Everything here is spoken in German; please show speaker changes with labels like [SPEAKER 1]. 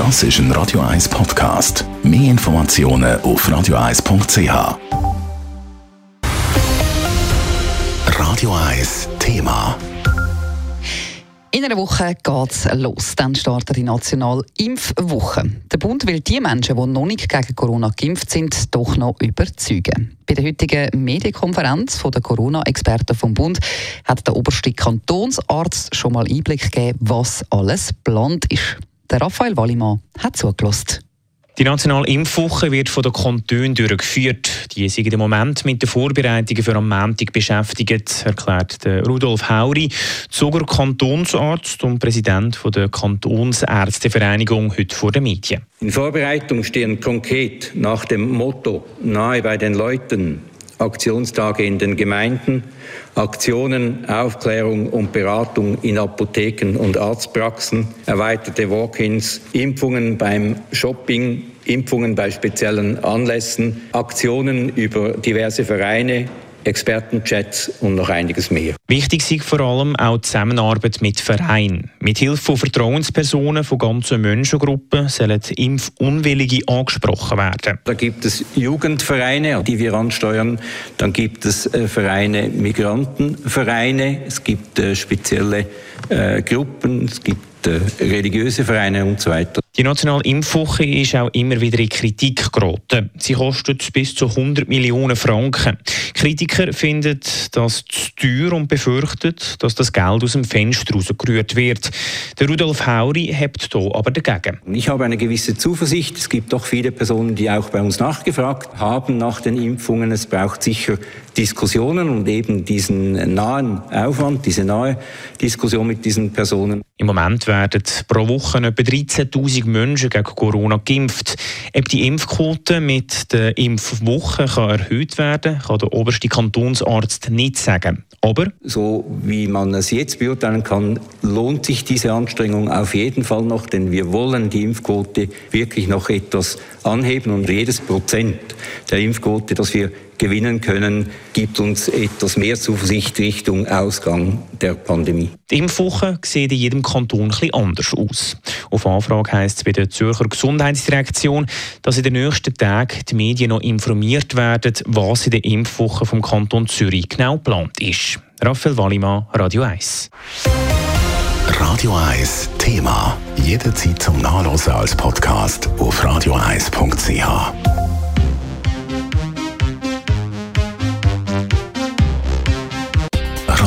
[SPEAKER 1] Das ist ein Radio 1 Podcast. Mehr Informationen auf radio1.ch. Radio 1 Thema.
[SPEAKER 2] In einer Woche geht es los. Dann startet die nationale Impfwoche. Der Bund will die Menschen, die noch nicht gegen Corona geimpft sind, doch noch überzeugen. Bei der heutigen Medienkonferenz der Corona-Experten vom Bund hat der oberste Kantonsarzt schon mal Einblick gegeben, was alles geplant ist. Der Raphael Wallimann hat zugelassen.
[SPEAKER 3] Die nationale Impfwoche wird von den Kantonen durchgeführt. Die sind im Moment mit den Vorbereitungen für am Montag beschäftigt, erklärt Rudolf Hauri, Zuger Kantonsarzt und Präsident der Kantonsärztevereinigung heute vor den Medien.
[SPEAKER 4] In Vorbereitung stehen konkret nach dem Motto nahe bei den Leuten Aktionstage in den Gemeinden, Aktionen, Aufklärung und Beratung in Apotheken und Arztpraxen, erweiterte Walk-ins, Impfungen beim Shopping, Impfungen bei speziellen Anlässen, Aktionen über diverse Vereine, Expertenchats und noch einiges mehr.
[SPEAKER 3] Wichtig ist vor allem auch die Zusammenarbeit mit Vereinen. Mit Hilfe von Vertrauenspersonen von ganzen Menschengruppen sollen Impfunwillige angesprochen werden.
[SPEAKER 4] Da gibt es Jugendvereine, die wir ansteuern. Dann gibt es äh, Vereine, Migrantenvereine. Es gibt äh, spezielle äh, Gruppen. Es gibt religiöse Vereine und so weiter.
[SPEAKER 3] Die nationale Impfwoche ist auch immer wieder in Kritik geraten. Sie kostet bis zu 100 Millionen Franken. Kritiker finden das zu teuer und befürchten, dass das Geld aus dem Fenster rausgerührt wird. Der Rudolf Hauri hebt hier aber dagegen.
[SPEAKER 4] Ich habe eine gewisse Zuversicht. Es gibt doch viele Personen, die auch bei uns nachgefragt haben nach den Impfungen. Es braucht sicher Diskussionen und eben diesen nahen Aufwand, diese nahe Diskussion mit diesen Personen.
[SPEAKER 3] Im Moment werden pro Woche etwa 13.000 Menschen gegen Corona geimpft. Ob die Impfquote mit der Impfwoche kann erhöht werden kann, der oberste Kantonsarzt nicht sagen. Aber
[SPEAKER 4] so wie man es jetzt beurteilen kann, lohnt sich diese Anstrengung auf jeden Fall noch, denn wir wollen die Impfquote wirklich noch etwas anheben und jedes Prozent der Impfquote, das wir gewinnen können, gibt uns etwas mehr Zuversicht Richtung Ausgang der Pandemie.
[SPEAKER 3] Die Impfwoche sieht in jedem Kanton etwas anders aus. Auf Anfrage heisst es bei der Zürcher Gesundheitsdirektion, dass in den nächsten Tagen die Medien noch informiert werden, was in der Impfwoche vom Kanton Zürich genau geplant ist. Raphael Wallimann, Radio 1.
[SPEAKER 1] Radio 1 Thema. Jederzeit zum Nachlesen als Podcast auf radio1.ch.